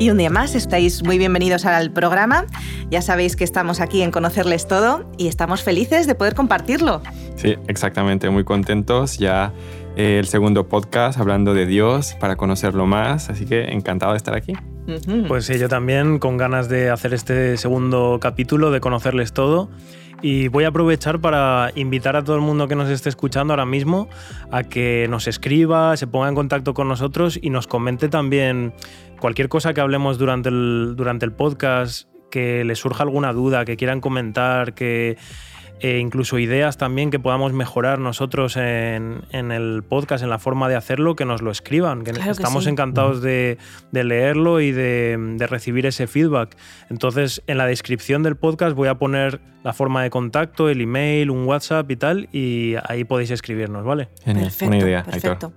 Y un día más estáis muy bienvenidos al programa. Ya sabéis que estamos aquí en Conocerles Todo y estamos felices de poder compartirlo. Sí, exactamente, muy contentos. Ya eh, el segundo podcast hablando de Dios para conocerlo más, así que encantado de estar aquí. Pues sí, yo también con ganas de hacer este segundo capítulo, de conocerles todo. Y voy a aprovechar para invitar a todo el mundo que nos esté escuchando ahora mismo a que nos escriba, se ponga en contacto con nosotros y nos comente también cualquier cosa que hablemos durante el, durante el podcast, que les surja alguna duda, que quieran comentar, que e incluso ideas también que podamos mejorar nosotros en, el podcast, en la forma de hacerlo, que nos lo escriban, que, estamos encantados de, leerlo y de, recibir ese feedback. Entonces, en la descripción del podcast voy a poner la forma de contacto, el email, un WhatsApp y tal, y ahí podéis escribirnos, ¿vale? perfecto, una idea. Perfecto.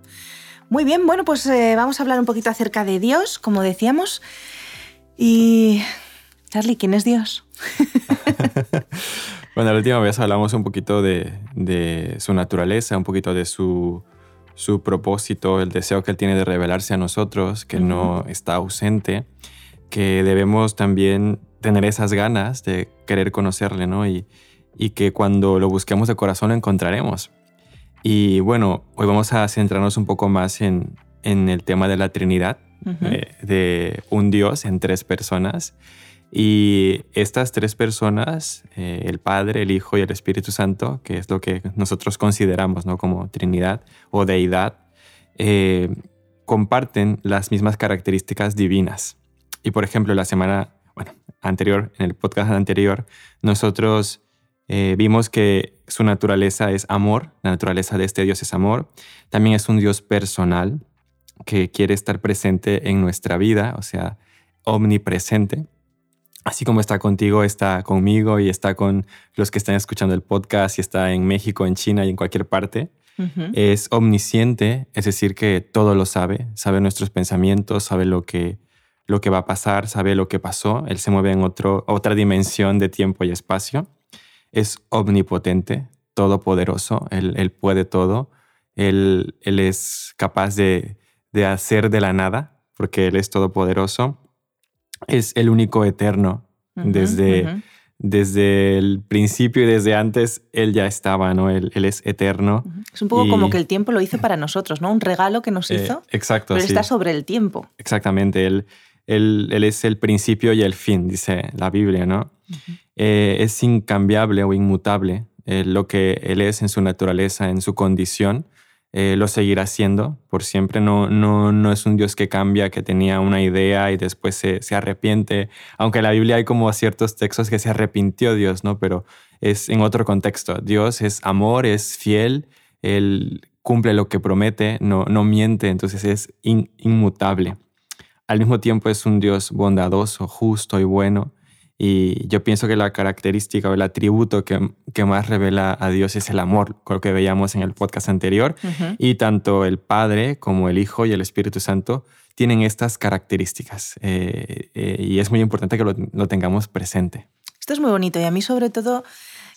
Muy bien, bueno, pues eh, vamos a hablar un poquito acerca de Dios, como decíamos. Y, Charlie, ¿quién es Dios? Bueno, la última vez hablamos un poquito de, su naturaleza, un poquito de su, propósito, el deseo que él tiene de revelarse a nosotros, que no está ausente, que debemos también tener esas ganas de querer conocerle, ¿no? Y, que cuando lo busquemos de corazón lo encontraremos. Y bueno, hoy vamos a centrarnos un poco más en, el tema de la Trinidad, eh, de un Dios en tres personas. Y estas tres personas, eh, el Padre, el Hijo y el Espíritu Santo, que es lo que nosotros consideramos ¿no? como Trinidad o Deidad, eh, comparten las mismas características divinas. Y por ejemplo, la semana anterior, en el podcast anterior, nosotros eh, vimos que su naturaleza es amor, la naturaleza de este Dios es amor. También es un Dios personal que quiere estar presente en nuestra vida, o sea, omnipresente así como está contigo, está conmigo y está con los que están escuchando el podcast y está en México, en China y en cualquier parte. Es omnisciente, es decir, que todo lo sabe, sabe nuestros pensamientos, sabe lo que, lo que va a pasar, sabe lo que pasó. Él se mueve en otro, otra dimensión de tiempo y espacio. Es omnipotente, todopoderoso, él, él puede todo. Él, él es capaz de, de hacer de la nada, porque Él es todopoderoso es el único eterno. desde, desde el principio y desde antes, Él ya estaba, ¿no? Él, es eterno. Es un poco como que el tiempo lo hizo para nosotros, ¿no? Un regalo que nos eh, hizo. exacto. Pero está sobre el tiempo. Exactamente. Él, él, él, es el principio y el fin, dice la Biblia, ¿no? Eh, es incambiable o inmutable eh, lo que Él es en su naturaleza, en su condición. Eh, lo seguirá siendo por siempre. No, no, no es un Dios que cambia, que tenía una idea y después se, se, arrepiente. Aunque en la Biblia hay como ciertos textos que se arrepintió Dios, ¿no? Pero es en otro contexto. Dios es amor, es fiel, Él cumple lo que promete, no, no miente, entonces es inmutable. Al mismo tiempo es un Dios bondadoso, justo y bueno. Y yo pienso que la característica o el atributo que, que más revela a Dios es el amor, lo que veíamos en el podcast anterior. Y tanto el Padre como el Hijo y el Espíritu Santo tienen estas características. Eh, eh, y es muy importante que lo, tengamos presente. Esto es muy bonito y a mí sobre todo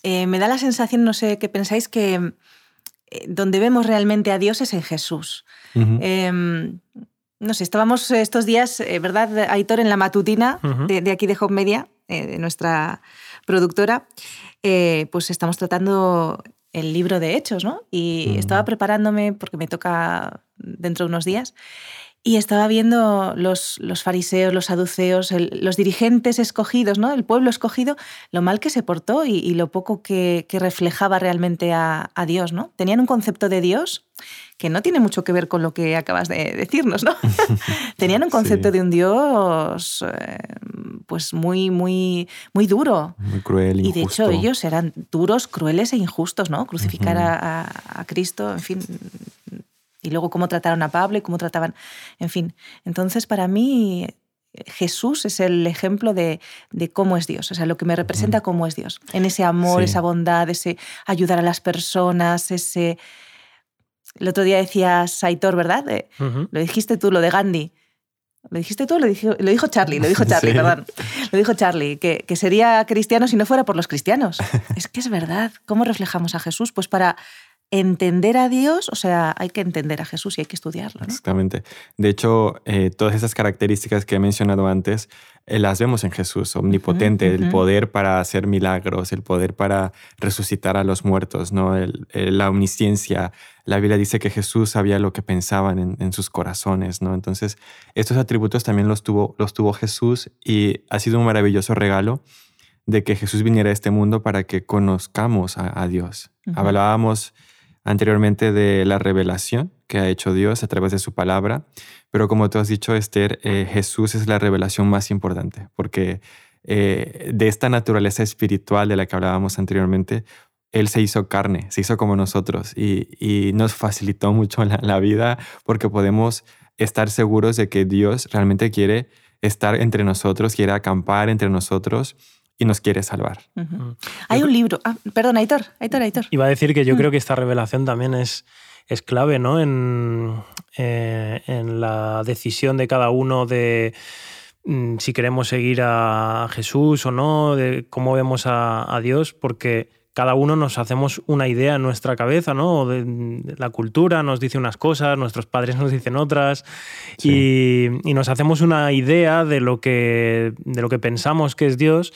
eh, me da la sensación, no sé qué pensáis, que donde vemos realmente a Dios es en Jesús. Em, no sé, estábamos estos días, ¿verdad, Aitor, en la matutina de, de, aquí de Home Media, eh, de nuestra productora, eh, pues estamos tratando el libro de Hechos, ¿no? Y estaba preparándome porque me toca dentro de unos días. Y estaba viendo los, los fariseos, los saduceos, los dirigentes escogidos, ¿no? el pueblo escogido, lo mal que se portó y, lo poco que, reflejaba realmente a, a, Dios. ¿no? Tenían un concepto de Dios que no tiene mucho que ver con lo que acabas de decirnos, ¿no? Tenían un concepto de un Dios eh, pues muy, muy, muy duro. Muy cruel, injusto. Y de hecho ellos eran duros, crueles e injustos, ¿no? Crucificar a, Cristo, en fin, y luego cómo trataron a Pablo y cómo trataban, en fin. Entonces, para mí, Jesús es el ejemplo de, de, cómo es Dios, o sea, lo que me representa cómo es Dios, en ese amor, esa bondad, ese ayudar a las personas, ese el otro día decías Saitor, ¿verdad? Lo dijiste tú, lo de Gandhi. ¿Lo dijiste tú? Lo dijo, lo dijo Charlie, lo dijo Charlie, perdón. Lo dijo Charlie, que, que, sería cristiano si no fuera por los cristianos. es que es verdad. ¿Cómo reflejamos a Jesús? Pues para entender a Dios, o sea, hay que entender a Jesús y hay que estudiarlo. Exactamente. De hecho, eh, todas esas características que he mencionado antes eh, las vemos en Jesús, omnipotente, el poder para hacer milagros, el poder para resucitar a los muertos, ¿no? la omnisciencia. La Biblia dice que Jesús sabía lo que pensaban en, sus corazones, ¿no? Entonces, estos atributos también los tuvo, los tuvo Jesús y ha sido un maravilloso regalo de que Jesús viniera a este mundo para que conozcamos a, Dios. Hablábamos anteriormente de la revelación que ha hecho Dios a través de su palabra, pero como tú has dicho, Esther, eh, Jesús es la revelación más importante, porque eh, de esta naturaleza espiritual de la que hablábamos anteriormente, Él se hizo carne, se hizo como nosotros y, nos facilitó mucho la, vida porque podemos estar seguros de que Dios realmente quiere estar entre nosotros, quiere acampar entre nosotros y nos quiere salvar. Mm. Hay un libro. Ah, perdón, Aitor, Aitor, Aitor. Iba a decir que yo mm. creo que esta revelación también es, es clave ¿no? en, eh, en la decisión de cada uno de mm, si queremos seguir a Jesús o no, de cómo vemos a, Dios, porque cada uno nos hacemos una idea en nuestra cabeza, ¿no? De, la cultura nos dice unas cosas, nuestros padres nos dicen otras, y, y, nos hacemos una idea de lo que, de lo que pensamos que es Dios.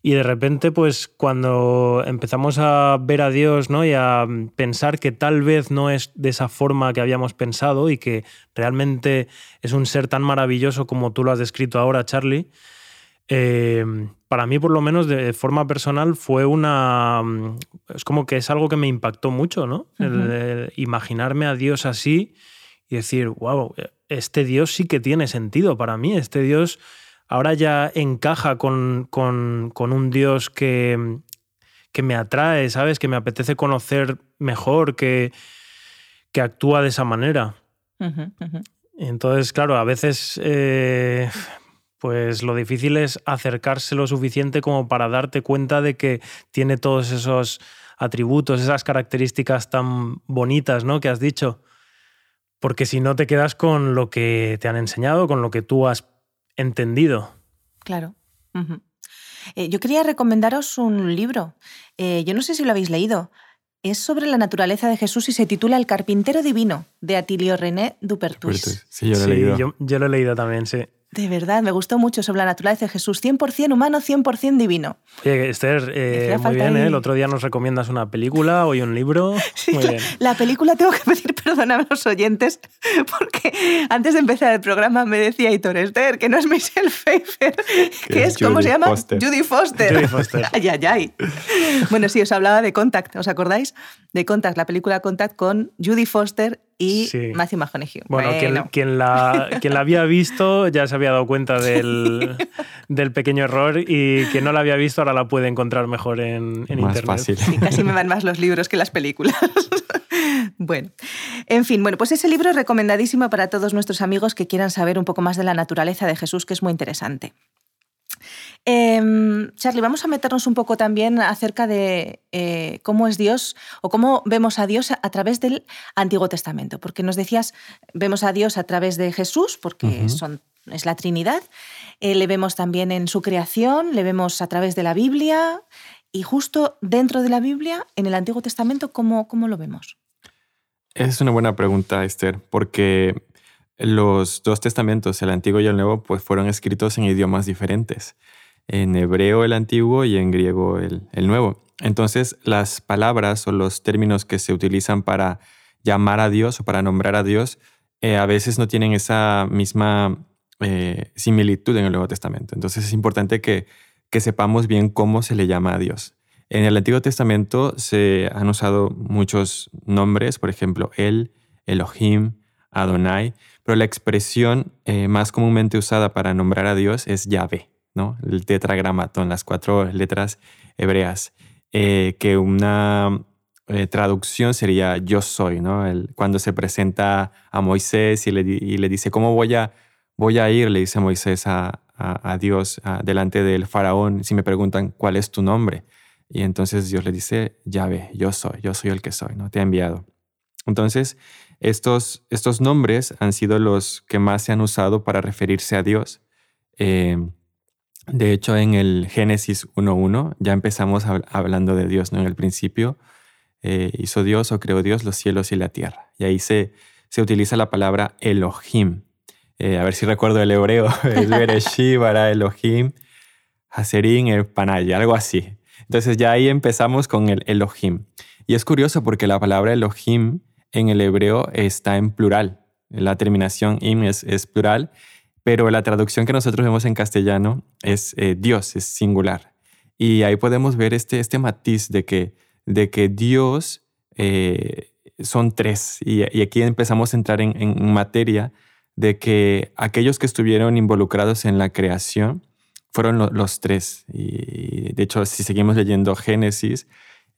Y de repente, pues cuando empezamos a ver a Dios ¿no? y a pensar que tal vez no es de esa forma que habíamos pensado y que realmente es un ser tan maravilloso como tú lo has descrito ahora, Charlie, eh, para mí por lo menos de forma personal fue una... Es como que es algo que me impactó mucho, ¿no? imaginarme a Dios así y decir, wow, este Dios sí que tiene sentido para mí, este Dios ahora ya encaja con, un Dios que, que, me atrae, ¿sabes? Que me apetece conocer mejor, que, que actúa de esa manera. Entonces, claro, a veces eh, pues lo difícil es acercarse lo suficiente como para darte cuenta de que tiene todos esos atributos, esas características tan bonitas, ¿no? Que has dicho. Porque si no te quedas con lo que te han enseñado, con lo que tú has entendido. Claro. Eh, yo quería recomendaros un libro. Eh, yo no sé si lo habéis leído. Es sobre la naturaleza de Jesús y se titula El carpintero divino, de Atilio René Dupertus. Sí, yo lo he leído. yo, lo he leído también, sí. De verdad, me gustó mucho sobre la naturaleza de Jesús, 100% humano, 100% divino. Oye, Esther, eh, muy bien, ¿eh? el otro día nos recomiendas una película, hoy un libro. Sí, muy bien. La película tengo que pedir perdón a los oyentes, porque antes de empezar el programa me decía Hitor Esther, que no es Michelle Pfeiffer, que, es, ¿cómo se llama? Judy Foster. Judy Foster. ay, ay, ay. Bueno, sí, os hablaba de Contact, ¿os acordáis? De Contact, la película Contact con Judy Foster y Matthew McConaughey. Bueno, Quien, la, quien la había visto ya se había dado cuenta del, del, pequeño error y quien no la había visto ahora la puede encontrar mejor en, en más internet. Fácil. casi me van más los libros que las películas. bueno, en fin, bueno, pues ese libro es recomendadísimo para todos nuestros amigos que quieran saber un poco más de la naturaleza de Jesús, que es muy interesante. Em, Charlie, vamos a meternos un poco también acerca de eh, cómo es Dios o cómo vemos a Dios a, través del Antiguo Testamento, porque nos decías, vemos a Dios a través de Jesús, porque son, es la Trinidad, eh, le vemos también en su creación, le vemos a través de la Biblia. Y justo dentro de la Biblia, en el Antiguo Testamento, ¿cómo, cómo lo vemos? Es una buena pregunta, Esther, porque los dos testamentos, el Antiguo y el Nuevo, pues fueron escritos en idiomas diferentes en hebreo el antiguo y en griego el, nuevo. Entonces, las palabras o los términos que se utilizan para llamar a Dios o para nombrar a Dios eh, a veces no tienen esa misma eh, similitud en el Nuevo Testamento. Entonces es importante que, que sepamos bien cómo se le llama a Dios. En el Antiguo Testamento se han usado muchos nombres, por ejemplo, El, Elohim, Adonai, pero la expresión eh, más comúnmente usada para nombrar a Dios es Yahvé. El tetragramatón, las cuatro letras hebreas, eh, que una eh, traducción sería yo soy, ¿no? cuando se presenta a Moisés y le, dice, ¿cómo voy a, voy a ir? Le dice Moisés a, Dios delante del faraón, si me preguntan, ¿cuál es tu nombre? Y entonces Dios le dice, ya ve, yo soy, yo soy el que soy, ¿no? Te ha enviado. Entonces, estos, estos nombres han sido los que más se han usado para referirse a Dios. Eh, de hecho, en el Génesis 1.1 ya empezamos hablando de Dios, ¿no? En el principio eh, hizo Dios o creó Dios los cielos y la tierra. Y ahí se, se utiliza la palabra Elohim. Eh, a ver si recuerdo el hebreo, es Bereshit, bara Elohim, Haserin, el Panay, algo así. Entonces ya ahí empezamos con el Elohim. Y es curioso porque la palabra Elohim en el hebreo está en plural. La terminación im es, plural, pero la traducción que nosotros vemos en castellano es eh, Dios, es singular. Y ahí podemos ver este, este matiz de que, de que Dios eh, son tres. Y, aquí empezamos a entrar en, materia de que aquellos que estuvieron involucrados en la creación fueron los tres. Y de hecho, si seguimos leyendo Génesis,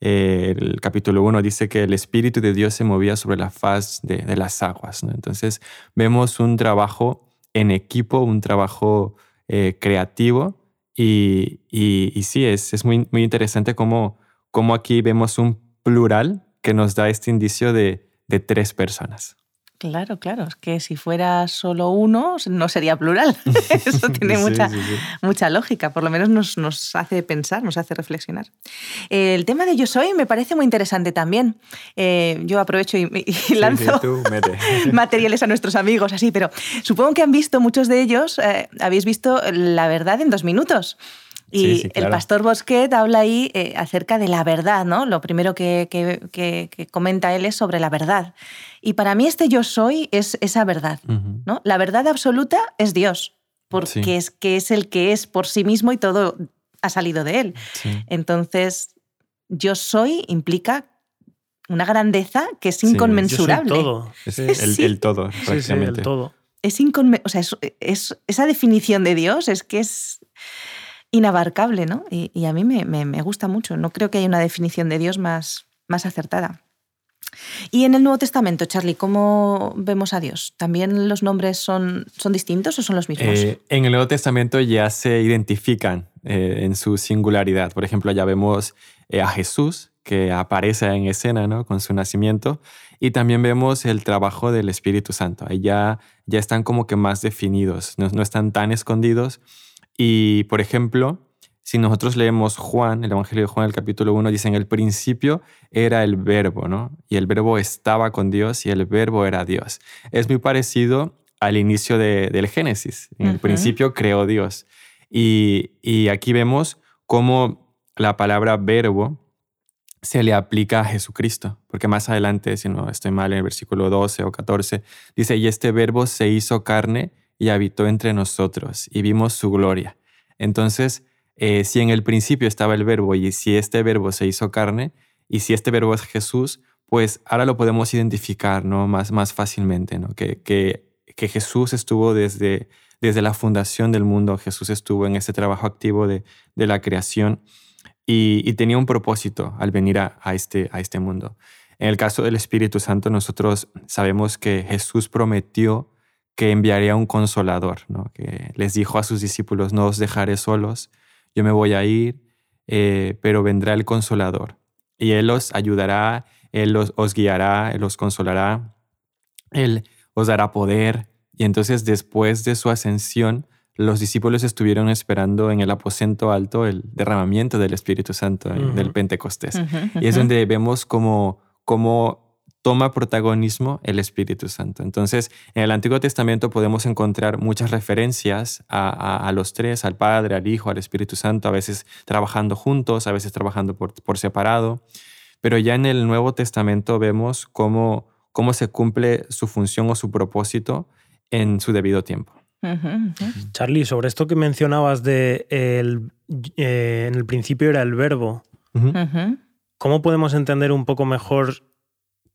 eh, el capítulo 1 dice que el Espíritu de Dios se movía sobre la faz de, las aguas. Entonces vemos un trabajo en equipo, un trabajo eh, creativo y, y, sí, es, es muy, muy interesante cómo, cómo, aquí vemos un plural que nos da este indicio de, de tres personas. Claro, claro, es que si fuera solo uno no sería plural. Eso tiene mucha, mucha lógica, por lo menos nos, nos, hace pensar, nos hace reflexionar. El tema de yo soy me parece muy interesante también. Eh, yo aprovecho y, lanzo materiales a nuestros amigos, así, pero supongo que han visto muchos de ellos, eh, habéis visto La verdad en dos minutos. Y el pastor Bosquet habla ahí eh, acerca de la verdad, ¿no? Lo primero que, que, comenta él es sobre la verdad. Y para mí este yo soy es esa verdad, ¿no? La verdad absoluta es Dios, porque es que es el que es por sí mismo y todo ha salido de él. Entonces, yo soy implica una grandeza que es inconmensurable. todo. Es el, todo, prácticamente. el todo. Es, o sea, es, esa definición de Dios es que es inabarcable, ¿no? Y, a mí me, gusta mucho. No creo que haya una definición de Dios más, más acertada. Y en el Nuevo Testamento, Charlie, ¿cómo vemos a Dios? ¿También los nombres son, son distintos o son los mismos? Eh, en el Nuevo Testamento ya se identifican eh, en su singularidad. Por ejemplo, ya vemos eh, a Jesús que aparece en escena ¿no? con su nacimiento y también vemos el trabajo del Espíritu Santo. Ahí ya, ya están como que más definidos, no, no están tan escondidos y, por ejemplo, si nosotros leemos Juan, el Evangelio de Juan, el capítulo 1, dice, en el principio era el verbo, ¿no? Y el verbo estaba con Dios y el verbo era Dios. Es muy parecido al inicio del Génesis. En el principio creó Dios. Y, y aquí vemos cómo la palabra verbo se le aplica a Jesucristo, porque más adelante, si no estoy mal, en el versículo 12 o 14, dice, y este verbo se hizo carne y habitó entre nosotros y vimos su gloria. Entonces, eh, si en el principio estaba el verbo y si este verbo se hizo carne y si este verbo es Jesús, pues ahora lo podemos identificar ¿no? más, más fácilmente, ¿no? que, que, que Jesús estuvo desde, desde la fundación del mundo, Jesús estuvo en ese trabajo activo de, de la creación y, tenía un propósito al venir a, este, a este mundo. En el caso del Espíritu Santo, nosotros sabemos que Jesús prometió que enviaría un consolador, ¿no? que les dijo a sus discípulos, no os dejaré solos, yo me voy a ir, eh, pero vendrá el consolador y Él os ayudará, Él os, os guiará, Él os consolará, Él os dará poder. Y entonces después de su ascensión, los discípulos estuvieron esperando en el aposento alto el derramamiento del Espíritu Santo, del Pentecostés. Y es donde vemos como, como toma protagonismo el Espíritu Santo. Entonces, en el Antiguo Testamento podemos encontrar muchas referencias a, los tres, al Padre, al Hijo, al Espíritu Santo, a veces trabajando juntos, a veces trabajando por, separado. Pero ya en el Nuevo Testamento vemos cómo, cómo se cumple su función o su propósito en su debido tiempo. Charlie, sobre esto que mencionabas de el, eh, en el principio era el verbo, ¿cómo podemos entender un poco mejor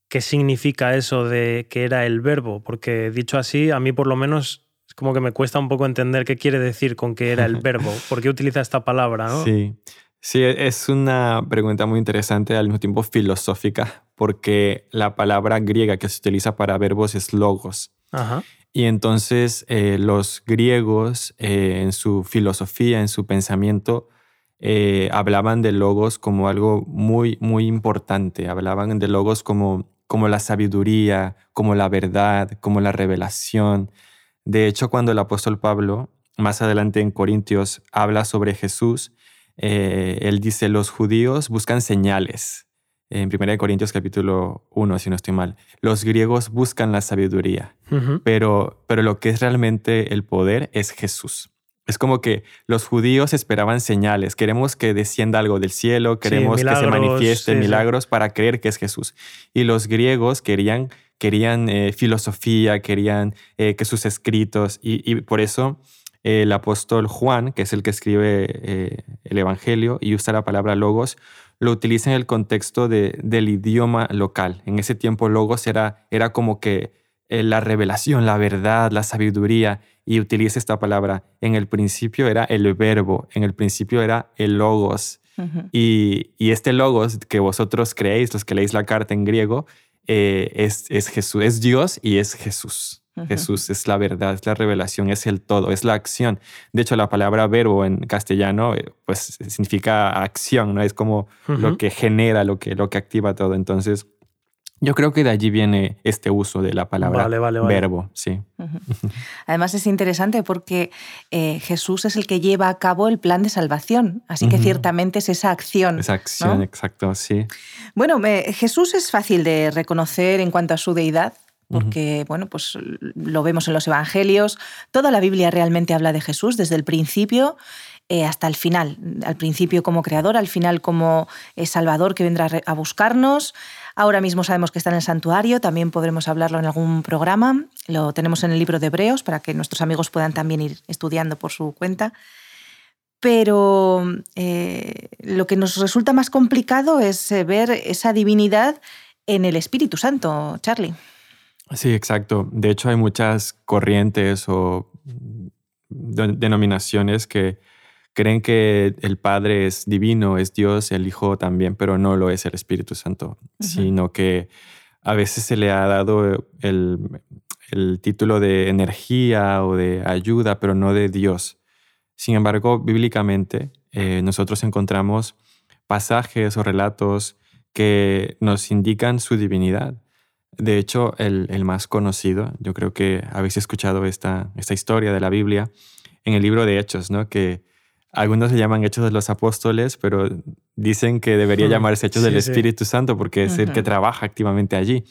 qué significa eso de que era el verbo, porque dicho así, a mí por lo menos es como que me cuesta un poco entender qué quiere decir con que era el verbo, por qué utiliza esta palabra, ¿no? Sí. Sí, es una pregunta muy interesante, al mismo tiempo filosófica, porque la palabra griega que se utiliza para verbos es logos. Y entonces eh, los griegos eh, en su filosofía, en su pensamiento, eh, hablaban de logos como algo muy, muy importante. Hablaban de logos como como la sabiduría, como la verdad, como la revelación. De hecho, cuando el apóstol Pablo, más adelante en Corintios, habla sobre Jesús, eh, él dice, los judíos buscan señales en 1 Corintios capítulo 1, si no estoy mal, los griegos buscan la sabiduría, pero, pero lo que es realmente el poder es Jesús. Es como que los judíos esperaban señales, queremos que descienda algo del cielo, queremos que se manifieste milagros para creer que es Jesús. Y los griegos querían, querían eh, filosofía, querían eh, que sus escritos, y, por eso eh, el apóstol Juan, que es el que escribe el Evangelio y usa la palabra logos, lo utiliza en el contexto de, del idioma local. En ese tiempo logos era, era como que la revelación, la verdad, la sabiduría y utiliza esta palabra. En el principio era el verbo, en el principio era el logos. y, este logos que vosotros creéis, los que leéis la carta en griego, eh, es, es, Jesús, es Dios y es Jesús. Jesús es la verdad, es la revelación, es el todo, es la acción. De hecho, la palabra verbo en castellano eh, pues significa acción, ¿no? Es como lo que genera, lo que, lo que activa todo. Entonces, yo creo que de allí viene este uso de la palabra verbo, sí. Además es interesante porque eh, Jesús es el que lleva a cabo el plan de salvación, así que ciertamente es esa acción. Esa acción, exacto, sí. Bueno, Jesús es fácil de reconocer en cuanto a su deidad, porque bueno, pues lo vemos en los evangelios, toda la Biblia realmente habla de Jesús desde el principio eh, hasta el final, al principio como creador, al final como eh, salvador que vendrá a buscarnos. Ahora mismo sabemos que está en el santuario, también podremos hablarlo en algún programa, lo tenemos en el libro de Hebreos para que nuestros amigos puedan también ir estudiando por su cuenta. Pero eh, lo que nos resulta más complicado es ver esa divinidad en el Espíritu Santo, Charlie. Sí, exacto. De hecho, hay muchas corrientes o denominaciones que creen que el Padre es divino, es Dios, el Hijo también, pero no lo es el Espíritu Santo, sino que a veces se le ha dado el, título de energía o de ayuda, pero no de Dios. Sin embargo, bíblicamente eh, nosotros encontramos pasajes o relatos que nos indican su divinidad. De hecho, el, más conocido, yo creo que habéis escuchado esta, esta historia de la Biblia en el libro de Hechos, ¿no? que algunos se llaman Hechos de los Apóstoles, pero dicen que debería llamarse Hechos del Espíritu Santo porque es el que trabaja activamente allí.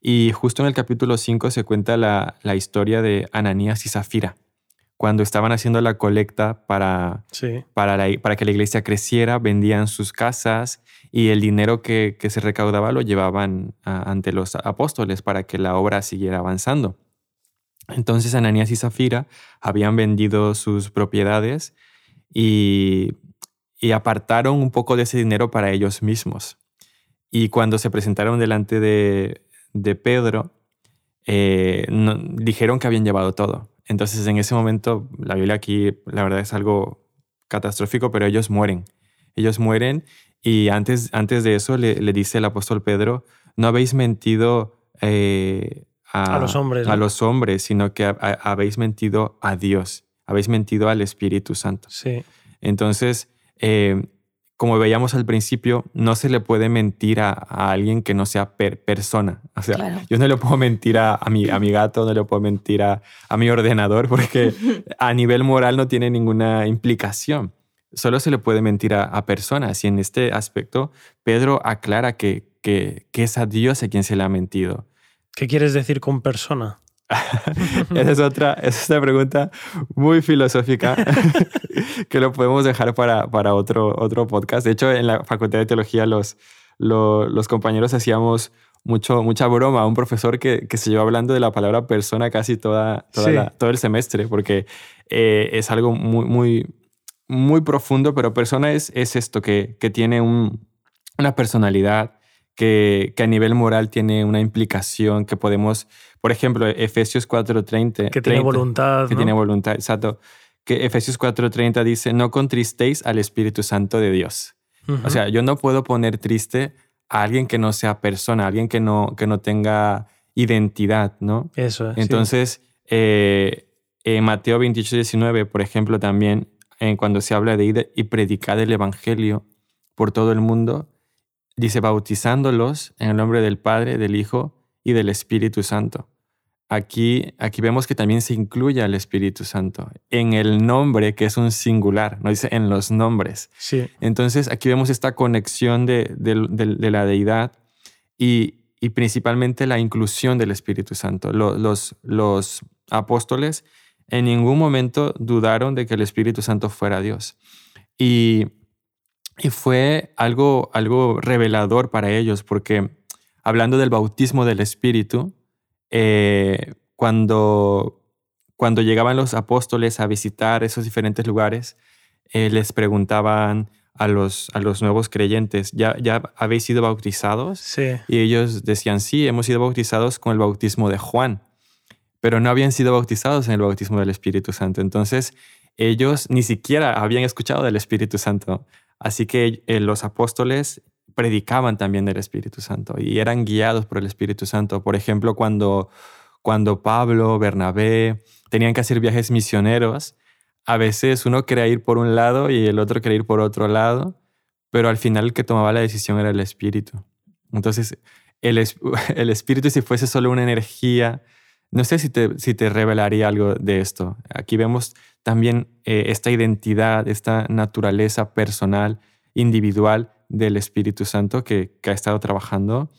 Y justo en el capítulo 5 se cuenta la, la historia de Ananías y Zafira, cuando estaban haciendo la colecta para, para, para que la iglesia creciera, vendían sus casas y el dinero que, se recaudaba lo llevaban ante los apóstoles para que la obra siguiera avanzando. Entonces Ananías y Zafira habían vendido sus propiedades y, apartaron un poco de ese dinero para ellos mismos. Y cuando se presentaron delante de, Pedro, eh, dijeron que habían llevado todo. Entonces en ese momento, la Biblia aquí, la verdad es algo catastrófico, pero ellos mueren. Ellos mueren y antes, antes de eso le, dice el apóstol Pedro, no habéis mentido eh, a, los hombres, a los hombres, sino que habéis mentido a Dios, habéis mentido al Espíritu Santo. Sí. Entonces, eh, como veíamos al principio, no se le puede mentir a, alguien que no sea persona. O sea, yo no le puedo mentir a, mi, a mi gato, no le puedo mentir a, a mi ordenador, porque a nivel moral no tiene ninguna implicación solo se le puede mentir a, personas. Y en este aspecto, Pedro aclara que, que, es a Dios a quien se le ha mentido. ¿Qué quieres decir con persona? esa, es otra, es otra pregunta muy filosófica que lo podemos dejar para, para, otro, otro podcast. De hecho, en la Facultad de Teología los, los, compañeros hacíamos mucho, mucha broma a un profesor que, que, se llevó hablando de la palabra persona casi toda, todo el semestre, porque eh, es algo muy, muy, muy profundo, pero persona es, es esto, que, que tiene una personalidad, que, que, a nivel moral tiene una implicación, que podemos, por ejemplo, Efesios 4.30. Que tiene voluntad. Que tiene voluntad, exacto. Que Efesios 4.30 dice, no contristéis al Espíritu Santo de Dios. O sea, yo no puedo poner triste a alguien que no sea persona, a alguien que no, que no tenga identidad, ¿no? Eso es. Entonces, eh, en Mateo 28, 19, por ejemplo, también cuando se habla de ir y predicar el Evangelio por todo el mundo, dice bautizándolos en el nombre del Padre, del Hijo y del Espíritu Santo. aquí, aquí vemos que también se incluye al Espíritu Santo en el nombre, que es un singular, no dice en los nombres. Sí. Entonces aquí vemos esta conexión de, la deidad y, principalmente la inclusión del Espíritu Santo. Los, los, apóstoles en ningún momento dudaron de que el Espíritu Santo fuera Dios. Y, y fue algo, algo revelador para ellos, porque hablando del bautismo del Espíritu, eh, cuando, cuando llegaban los apóstoles a visitar esos diferentes lugares, eh, les preguntaban a los, a los nuevos creyentes, ¿ya, ¿ya habéis sido bautizados? Sí. Y ellos decían, sí, hemos sido bautizados con el bautismo de Juan, pero no habían sido bautizados en el bautismo del Espíritu Santo. Entonces, ellos ni siquiera habían escuchado del Espíritu Santo. Así que eh, los apóstoles predicaban también del Espíritu Santo y eran guiados por el Espíritu Santo. Por ejemplo, cuando, cuando Pablo, Bernabé tenían que hacer viajes misioneros, a veces uno quería ir por un lado y el otro quería ir por otro lado, pero al final el que tomaba la decisión era el Espíritu. Entonces, el, el Espíritu si fuese solo una energía, no sé si te, si te revelaría algo de esto. Aquí vemos también eh, esta identidad, esta naturaleza personal, individual del Espíritu Santo que, ha estado trabajando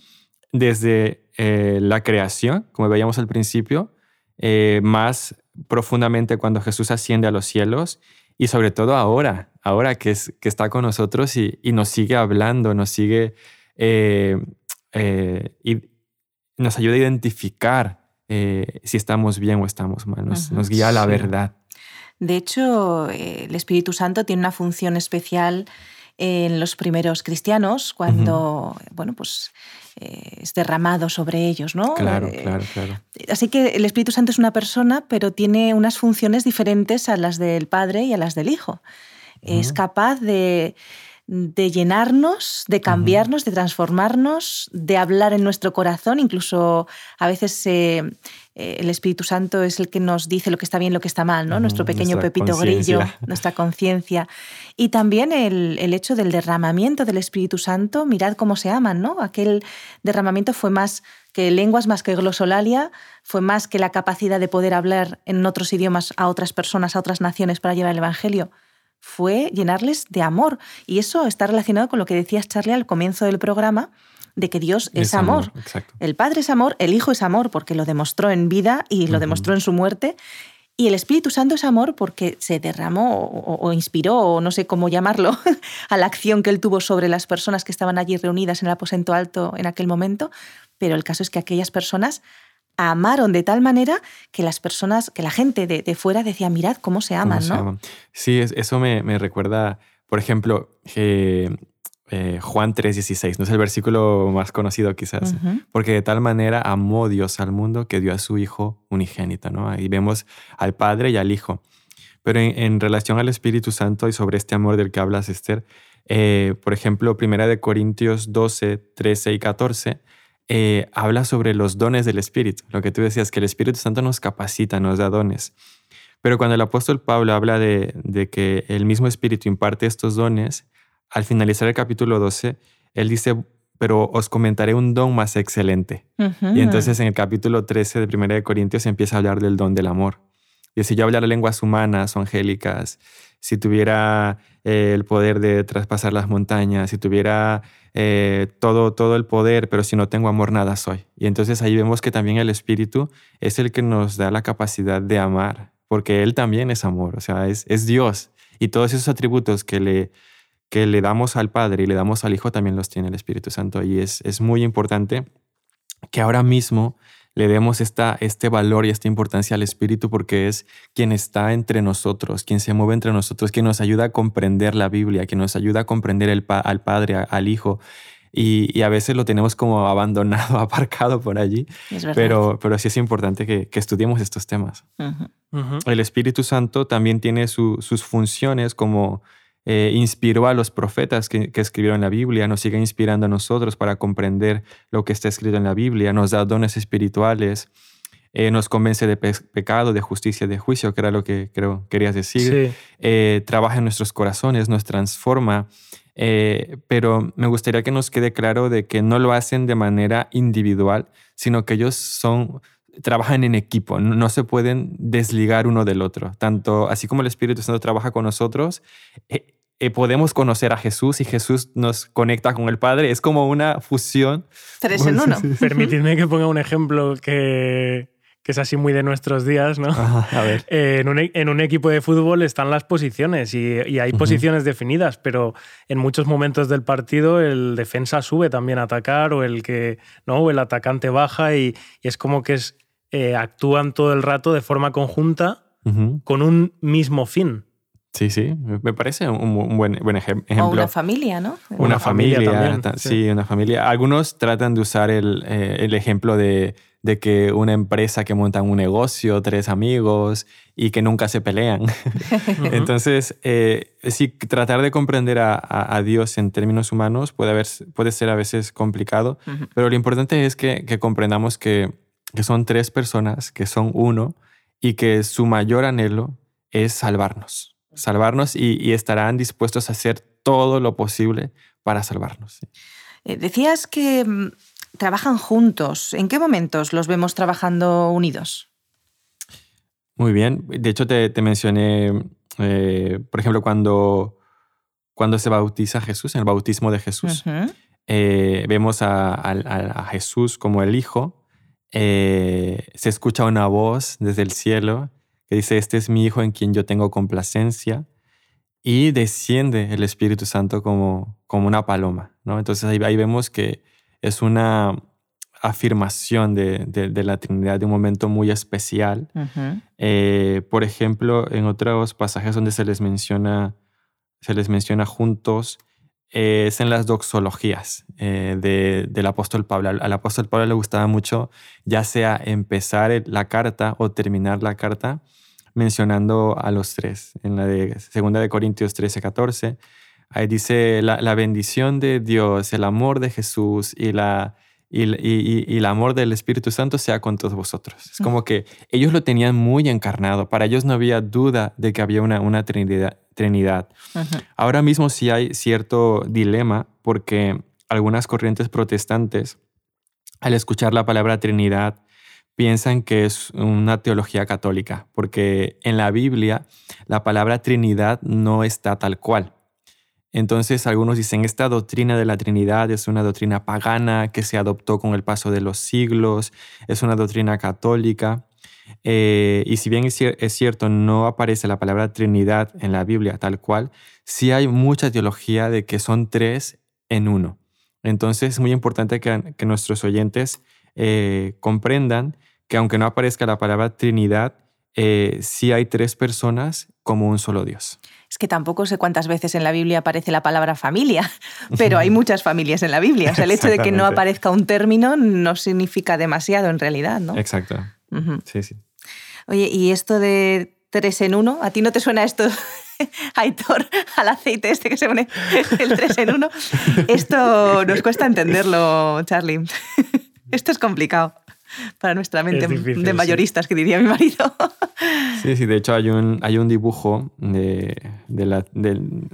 desde eh, la creación, como veíamos al principio, eh, más profundamente cuando Jesús asciende a los cielos y sobre todo ahora, ahora que, es, que está con nosotros y, nos sigue hablando, nos sigue eh, y nos ayuda a identificar si estamos bien o estamos mal, nos, guía a la verdad. De hecho, el Espíritu Santo tiene una función especial en los primeros cristianos cuando, bueno, pues eh, es derramado sobre ellos, ¿no? Claro, eh, claro, claro. Así que el Espíritu Santo es una persona, pero tiene unas funciones diferentes a las del Padre y a las del Hijo. Es capaz de de llenarnos, de cambiarnos, de transformarnos, de hablar en nuestro corazón. Incluso a veces eh, eh, el Espíritu Santo es el que nos dice lo que está bien, lo que está mal, ¿no? nuestro pequeño pepito grillo, nuestra conciencia. Y también el, el, hecho del derramamiento del Espíritu Santo, mirad cómo se aman, ¿no? Aquel derramamiento fue más que lenguas, más que glosolalia, fue más que la capacidad de poder hablar en otros idiomas a otras personas, a otras naciones para llevar el Evangelio fue llenarles de amor. Y eso está relacionado con lo que decías, Charlie, al comienzo del programa, de que Dios es, amor. el Padre es amor, el Hijo es amor, porque lo demostró en vida y lo demostró en su muerte. Y el Espíritu Santo es amor porque se derramó o, inspiró, o no sé cómo llamarlo, a la acción que él tuvo sobre las personas que estaban allí reunidas en el aposento alto en aquel momento. Pero el caso es que aquellas personas amaron de tal manera que las personas, que la gente de, fuera decía, mirad cómo se aman, ¿no? Sí, eso me, recuerda, por ejemplo, eh, Juan 3:16, no es el versículo más conocido quizás, porque de tal manera amó Dios al mundo que dio a su Hijo unigénito, ¿no? Ahí vemos al Padre y al Hijo. Pero en, relación al Espíritu Santo y sobre este amor del que hablas, Esther, eh, por ejemplo, Primera de Corintios 12, 13 y 14, eh, habla sobre los dones del Espíritu. Lo que tú decías, que el Espíritu Santo nos capacita, nos da dones. Pero cuando el apóstol Pablo habla de, que el mismo Espíritu imparte estos dones, al finalizar el capítulo 12, él dice, pero os comentaré un don más excelente. Y entonces en el capítulo 13 de 1 de Corintios empieza a hablar del don del amor. Y si yo hablara lenguas humanas o angélicas, si tuviera eh, el poder de traspasar las montañas, si tuviera eh, todo, todo el poder, pero si no tengo amor, nada soy. Y entonces ahí vemos que también el Espíritu es el que nos da la capacidad de amar, porque Él también es amor, o sea, es, es Dios. Y todos esos atributos que le, que le damos al Padre y le damos al Hijo también los tiene el Espíritu Santo. Y es, es muy importante que ahora mismo le demos esta, este valor y esta importancia al Espíritu porque es quien está entre nosotros, quien se mueve entre nosotros, quien nos ayuda a comprender la Biblia, quien nos ayuda a comprender el, al Padre, al Hijo. Y, a veces lo tenemos como abandonado, aparcado por allí. pero, pero sí es importante que, que estudiemos estos temas. El Espíritu Santo también tiene sus funciones como eh, inspiró a los profetas que, escribieron la Biblia, nos sigue inspirando a nosotros para comprender lo que está escrito en la Biblia, nos da dones espirituales, eh, nos convence de pecado, de justicia, de juicio, que era lo que creo querías decir, eh, trabaja en nuestros corazones, nos transforma, pero me gustaría que nos quede claro de que no lo hacen de manera individual, sino que ellos son trabajan en equipo, no, se pueden desligar uno del otro. Tanto así como el Espíritu Santo trabaja con nosotros, eh, podemos conocer a Jesús y Jesús nos conecta con el Padre. Es como una fusión. Tres en uno. Permitidme que ponga un ejemplo que, que es así muy de nuestros días, ¿no? a ver. Eh, en, un, e, en, un, equipo de fútbol están las posiciones y, y hay posiciones definidas, pero en muchos momentos del partido el defensa sube también a atacar o el que no o el atacante baja y, y es como que es, eh, actúan todo el rato de forma conjunta con un mismo fin. Sí, sí, me parece un, buen, buen ejemplo. O una familia, ¿no? Una, familia, sí. una familia. Algunos tratan de usar el, eh, el ejemplo de, de, que una empresa que monta un negocio, tres amigos y que nunca se pelean. Entonces, eh, sí, tratar de comprender a, a, Dios en términos humanos puede, haber, puede ser a veces complicado, pero lo importante es que, que comprendamos que, que son tres personas, que son uno y que su mayor anhelo es salvarnos salvarnos y, estarán dispuestos a hacer todo lo posible para salvarnos. Eh, decías que mm, trabajan juntos. ¿En qué momentos los vemos trabajando unidos? Muy bien. De hecho, te, mencioné, eh, por ejemplo, cuando, cuando se bautiza Jesús, en el bautismo de Jesús, eh, vemos a, Jesús como el Hijo. se escucha una voz desde el cielo que dice, este es mi Hijo en quien yo tengo complacencia, y desciende el Espíritu Santo como, como una paloma. ¿no? Entonces ahí, vemos que es una afirmación de, de, la Trinidad de un momento muy especial. Eh, por ejemplo, en otros pasajes donde se les menciona, se les menciona juntos, eh, es en las doxologías eh, del apóstol Pablo. Al, apóstol Pablo le gustaba mucho ya sea empezar la carta o terminar la carta mencionando a los tres. En la de Segunda de Corintios 13, 14, ahí dice la, bendición de Dios, el amor de Jesús y, la, y, y, el amor del Espíritu Santo sea con todos vosotros. Es como que ellos lo tenían muy encarnado. Para ellos no había duda de que había una, una trinidad. trinidad. Ahora mismo sí hay cierto dilema porque algunas corrientes protestantes, al escuchar la palabra Trinidad, piensan que es una teología católica, porque en la Biblia la palabra Trinidad no está tal cual. Entonces algunos dicen, esta doctrina de la Trinidad es una doctrina pagana que se adoptó con el paso de los siglos, es una doctrina católica. Eh, y si bien es, cierto, no aparece la palabra Trinidad en la Biblia tal cual, sí hay mucha teología de que son tres en uno. Entonces es muy importante que, nuestros oyentes eh, comprendan que aunque no aparezca la palabra Trinidad, eh, sí hay tres personas como un solo Dios. Es que tampoco sé cuántas veces en la Biblia aparece la palabra familia, pero hay muchas familias en la Biblia. O sea, el hecho de que no aparezca un término no significa demasiado en realidad, ¿no? Exacto. Sí, sí. Oye, ¿y esto de tres en uno? ¿A ti no te suena esto, Aitor, al aceite este que se pone el tres en uno? Esto nos cuesta entenderlo, Charlie. Esto es complicado para nuestra mente de mayoristas, que diría mi marido. Sí, sí, de hecho hay un, hay un dibujo de, de la,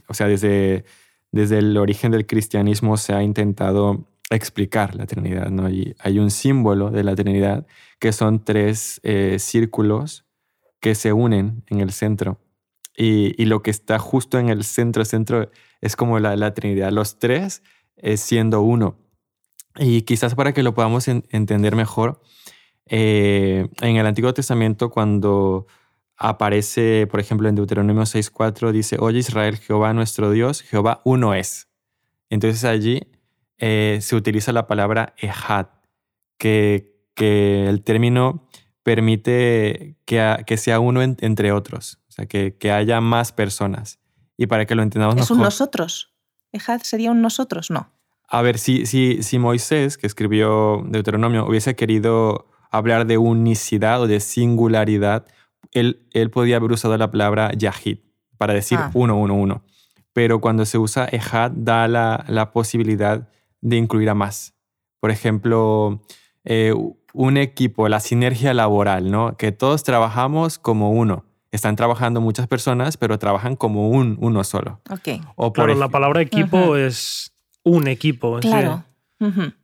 o sea, desde, desde el origen del cristianismo se ha intentado explicar la Trinidad, ¿no? Y hay un símbolo de la Trinidad que son tres eh, círculos que se unen en el centro. Y, y, lo que está justo en el centro, centro, es como la, la Trinidad. Los tres es siendo uno. Y quizás para que lo podamos entender mejor, eh, en el Antiguo Testamento cuando aparece, por ejemplo, en Deuteronomio 6.4, dice, oye Israel, Jehová nuestro Dios, Jehová uno es. Entonces allí eh, se utiliza la palabra ehad, que, que el término permite que, que sea uno entre otros, o sea, que, que, haya más personas. Y para que lo entendamos ¿Es un nosotros? ¿Ehad sería un nosotros? No. A ver, si, si, si Moisés, que escribió Deuteronomio, hubiese querido hablar de unicidad o de singularidad, él, él podía haber usado la palabra yahid para decir ah. uno, uno, uno. Pero cuando se usa ehad, da la, la posibilidad de incluir a más. Por ejemplo, eh, un equipo, la sinergia laboral, ¿no? Que todos trabajamos como uno. Están trabajando muchas personas, pero trabajan como un, uno solo. Okay. O claro, la palabra equipo es un equipo. Claro.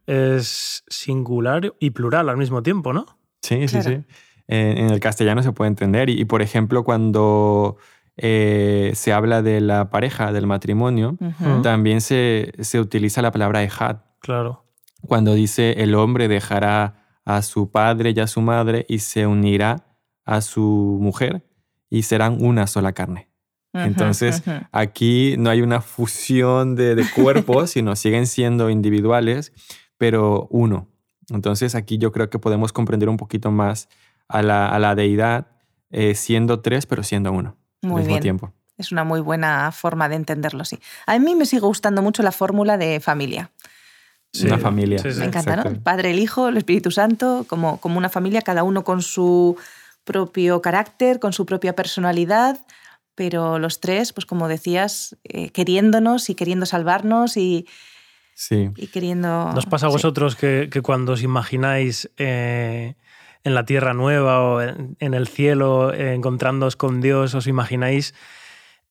Es singular y plural al mismo tiempo, ¿no? Sí, sí, sí. En, el castellano se puede entender. Y, por ejemplo, cuando eh, se habla de la pareja, del matrimonio, también se, se, utiliza la palabra ejad. Claro. Cuando dice el hombre dejará a su padre y a su madre y se unirá a su mujer y serán una sola carne. Entonces, aquí no hay una fusión de, de cuerpos, sino siguen siendo individuales, pero uno. Entonces, aquí yo creo que podemos comprender un poquito más a la, deidad eh, siendo tres, pero siendo uno al mismo tiempo. Es una muy buena forma de entenderlo, sí. A mí me sigue gustando mucho la fórmula de familia. una familia. me encanta, ¿no? El Padre, el Hijo, el Espíritu Santo, como, como una familia, cada uno con su propio carácter, con su propia personalidad, pero los tres, pues como decías, eh, queriéndonos y queriendo salvarnos y, sí. y queriendo... ¿Nos pasa a vosotros que, cuando os imagináis eh, en la tierra nueva o en, el cielo eh, encontrándoos con Dios, os imagináis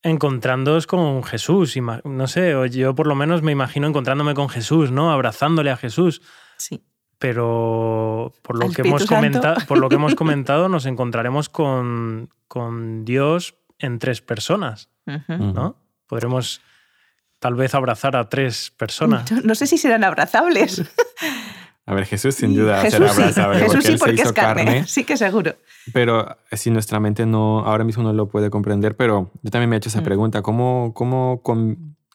encontrándoos con Jesús? No sé, yo por lo menos me imagino encontrándome con Jesús, ¿no? Abrazándole a Jesús. Sí pero por lo, que hemos, comentado, por lo que hemos comentado nos encontraremos con, con Dios en tres personas, ¿no? Podremos tal vez abrazar a tres personas. No, sé si serán abrazables. A ver, Jesús sin duda será abrazable. Jesús sí, porque es carne. Sí que seguro. Pero si nuestra mente no, ahora mismo no lo puede comprender, pero yo también me he hecho esa mm. pregunta, ¿cómo, cómo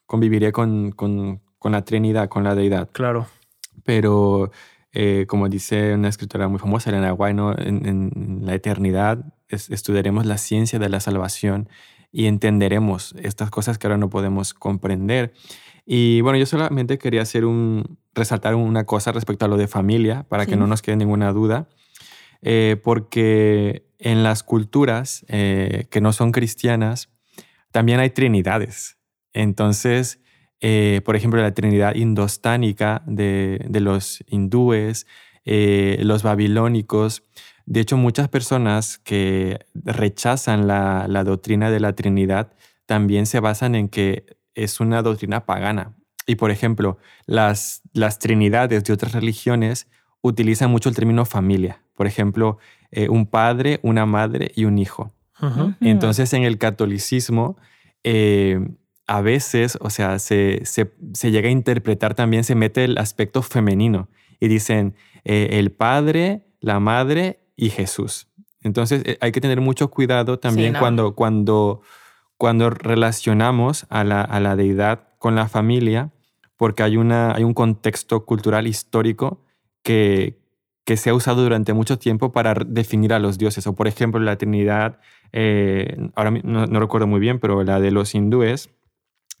conviviría con, con, con, la Trinidad, con la deidad? Claro. Pero eh, como dice una escritora muy famosa, Elena White, ¿no? en, la eternidad estudiaremos la ciencia de la salvación y entenderemos estas cosas que ahora no podemos comprender. Y bueno, yo solamente quería hacer un, resaltar una cosa respecto a lo de familia, para que no nos quede ninguna duda, eh, porque en las culturas eh, que no son cristianas, también hay trinidades. Entonces, eh, por ejemplo, la Trinidad indostánica de, los hindúes, los babilónicos. De hecho, muchas personas que rechazan la, doctrina de la Trinidad también se basan en que es una doctrina pagana. Y, por ejemplo, las, las trinidades de otras religiones utilizan mucho el término familia. Por ejemplo, eh, un padre, una madre y un hijo. Entonces, en el catolicismo, a veces, o sea, se, llega a interpretar también, se mete el aspecto femenino y dicen eh, el padre, la madre y Jesús. Entonces eh, hay que tener mucho cuidado también cuando, cuando, cuando relacionamos a la, deidad con la familia, porque hay, una, hay un contexto cultural histórico que, que se ha usado durante mucho tiempo para definir a los dioses. O por ejemplo, la Trinidad, eh, ahora no, no, recuerdo muy bien, pero la de los hindúes,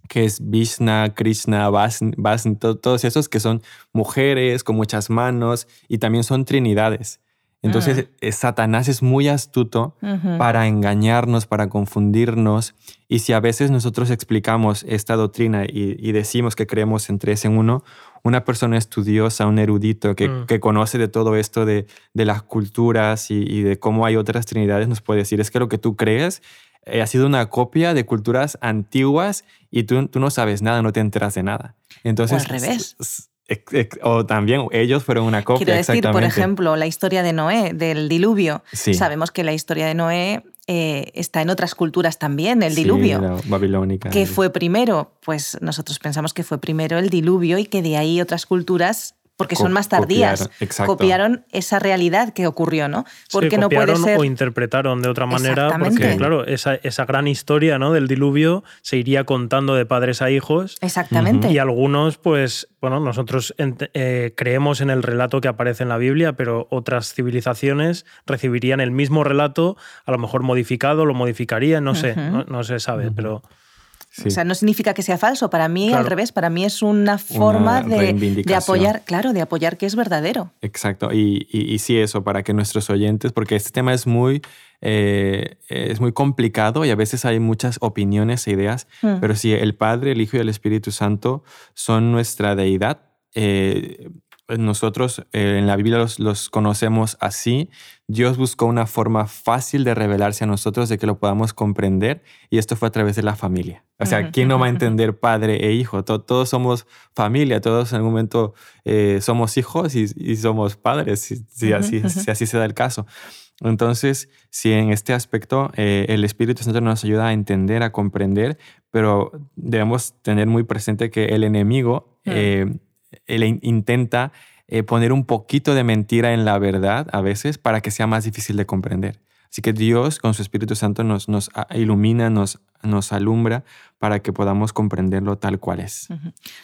que es Vishna, Krishna, Vasni, todos esos que son mujeres con muchas manos y también son trinidades. Entonces, mm. eh, Satanás es muy astuto para engañarnos, para confundirnos. Y si a veces nosotros explicamos esta doctrina y, decimos que creemos en tres en uno, una persona estudiosa, un erudito que, mm. que conoce de todo esto de, de las culturas y, y, de cómo hay otras trinidades, nos puede decir, es que lo que tú crees eh, ha sido una copia de culturas antiguas y tú, tú no sabes nada, no te enteras de nada. Entonces, o al revés. O también ellos fueron una copia. Quiero decir, por ejemplo, la historia de Noé, del diluvio. Sabemos que la historia de Noé eh, está en otras culturas también, el diluvio. La babilónica. ¿Qué fue primero? Pues nosotros pensamos que fue primero el diluvio y que de ahí otras culturas porque son más tardías, copiaron, esa realidad que ocurrió, ¿no? Porque no puede ser... o interpretaron de otra manera, porque claro, esa, esa, gran historia ¿no? del diluvio se iría contando de padres a hijos. Exactamente. Y algunos, pues, bueno, nosotros eh, creemos en el relato que aparece en la Biblia, pero otras civilizaciones recibirían el mismo relato, a lo mejor modificado, lo modificarían, no sé, no, se sabe, pero... O sea, no significa que sea falso. Para mí, al revés, para mí es una forma de, apoyar, claro, de apoyar que es verdadero. Exacto. Y, y, sí, eso, para que nuestros oyentes, porque este tema es muy, eh, es muy complicado y a veces hay muchas opiniones e ideas, mm. pero si el Padre, el Hijo y el Espíritu Santo son nuestra deidad, eh, nosotros eh, en la Biblia los, los, conocemos así. Dios buscó una forma fácil de revelarse a nosotros, de que lo podamos comprender, y esto fue a través de la familia. O sea, ¿quién no va a entender padre e hijo? todos somos familia, todos en algún momento eh, somos hijos y, somos padres, si, así, si así se da el caso. Entonces, si en este aspecto eh, el Espíritu Santo nos ayuda a entender, a comprender, pero debemos tener muy presente que el enemigo mm él intenta eh, poner un poquito de mentira en la verdad a veces para que sea más difícil de comprender. Así que Dios con su Espíritu Santo nos, nos ilumina, nos, nos alumbra para que podamos comprenderlo tal cual es.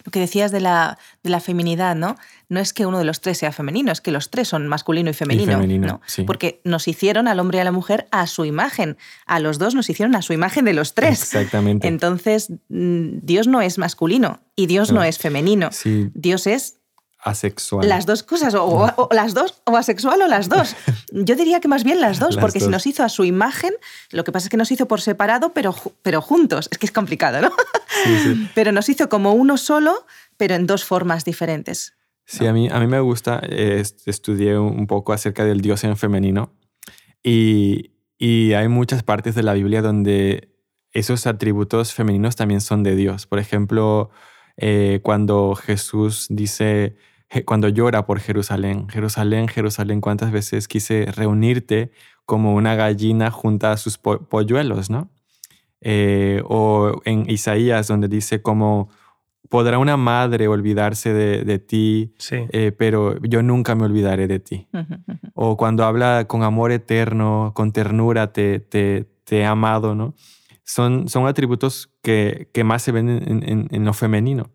Lo que decías de la, de la feminidad, ¿no? No es que uno de los tres sea femenino, es que los tres son masculino y femenino. Porque nos hicieron al hombre y a la mujer a su imagen. A los dos nos hicieron a su imagen de los tres. Exactamente. Entonces, mm, Dios no es masculino y Dios no, es femenino. Dios es asexual. Las dos cosas, o, las dos, o asexual o las dos. Yo diría que más bien las dos, porque si nos hizo a su imagen, lo que pasa es que nos hizo por separado, pero, pero juntos. Es que es complicado, ¿no? Pero nos hizo como uno solo, pero en dos formas diferentes. Sí, a, mí, a mí me gusta, estudié un poco acerca del Dios en femenino y, y hay muchas partes de la Biblia donde esos atributos femeninos también son de Dios. Por ejemplo, eh, cuando Jesús dice, cuando llora por Jerusalén. Jerusalén, Jerusalén, ¿cuántas veces quise reunirte como una gallina junto a sus polluelos, no? Eh, o en Isaías, donde dice como, podrá una madre olvidarse de, ti, eh, pero yo nunca me olvidaré de ti. O cuando habla con amor eterno, con ternura, te, te, te he amado, ¿no? Son, son atributos que, que más se ven en, en lo femenino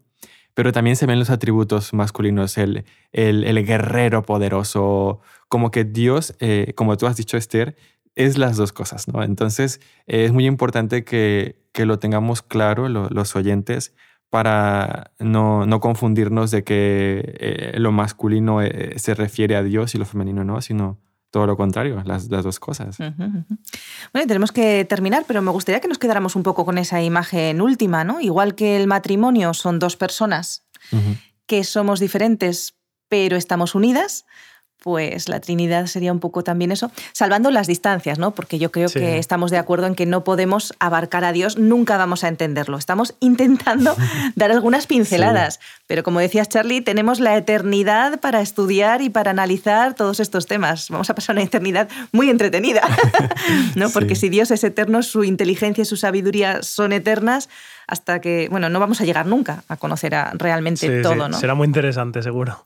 pero también se ven los atributos masculinos, el, el, guerrero poderoso, como que Dios, eh, como tú has dicho, Esther, es las dos cosas, ¿no? Entonces es muy importante que, que lo tengamos claro los oyentes para no, no, confundirnos de que eh, lo masculino eh, se refiere a Dios y lo femenino no, sino todo lo contrario, las, las dos cosas. Bueno, tenemos que terminar, pero me gustaría que nos quedáramos un poco con esa imagen última, ¿no? Igual que el matrimonio son dos personas que somos diferentes, pero estamos unidas, pues la Trinidad sería un poco también eso, salvando las distancias, ¿no? Porque yo creo que estamos de acuerdo en que no podemos abarcar a Dios, nunca vamos a entenderlo. Estamos intentando dar algunas pinceladas, pero como decías Charlie, tenemos la eternidad para estudiar y para analizar todos estos temas. Vamos a pasar una eternidad muy entretenida, ¿no? Porque si Dios es eterno, su inteligencia y su sabiduría son eternas hasta que, bueno, no vamos a llegar nunca a conocer realmente todo, ¿no? Será muy interesante, seguro.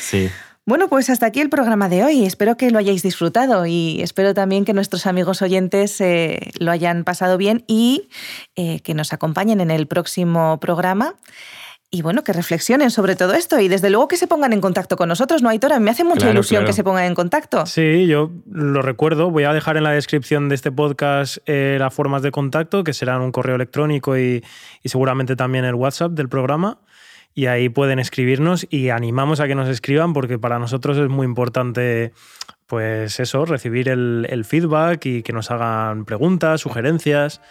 Sí. Bueno, pues hasta aquí el programa de hoy. Espero que lo hayáis disfrutado y espero también que nuestros amigos oyentes eh, lo hayan pasado bien y eh, que nos acompañen en el próximo programa. Y bueno, que reflexionen sobre todo esto y desde luego que se pongan en contacto con nosotros, ¿no, Aitora? Me hace mucha ilusión que se pongan en contacto. Sí, yo lo recuerdo. Voy a dejar en la descripción de este podcast eh, las formas de contacto, que serán un correo electrónico y seguramente también el WhatsApp del programa y ahí pueden escribirnos y animamos a que nos escriban porque para nosotros es muy importante pues eso, recibir el, feedback y que nos hagan preguntas, sugerencias.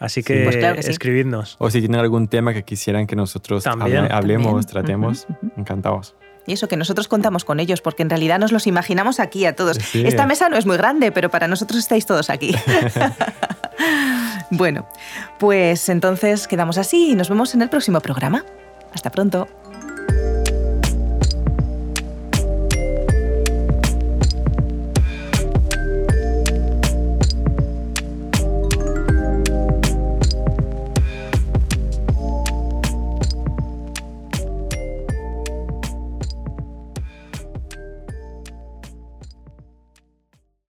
Así que, pues escribidnos. O si tienen algún tema que quisieran que nosotros hablemos, tratemos, encantados. Y eso, que nosotros contamos con ellos, porque en realidad nos los imaginamos aquí a todos. Esta mesa no es muy grande, pero para nosotros estáis todos aquí. bueno, pues entonces quedamos así y nos vemos en el próximo programa. Hasta pronto.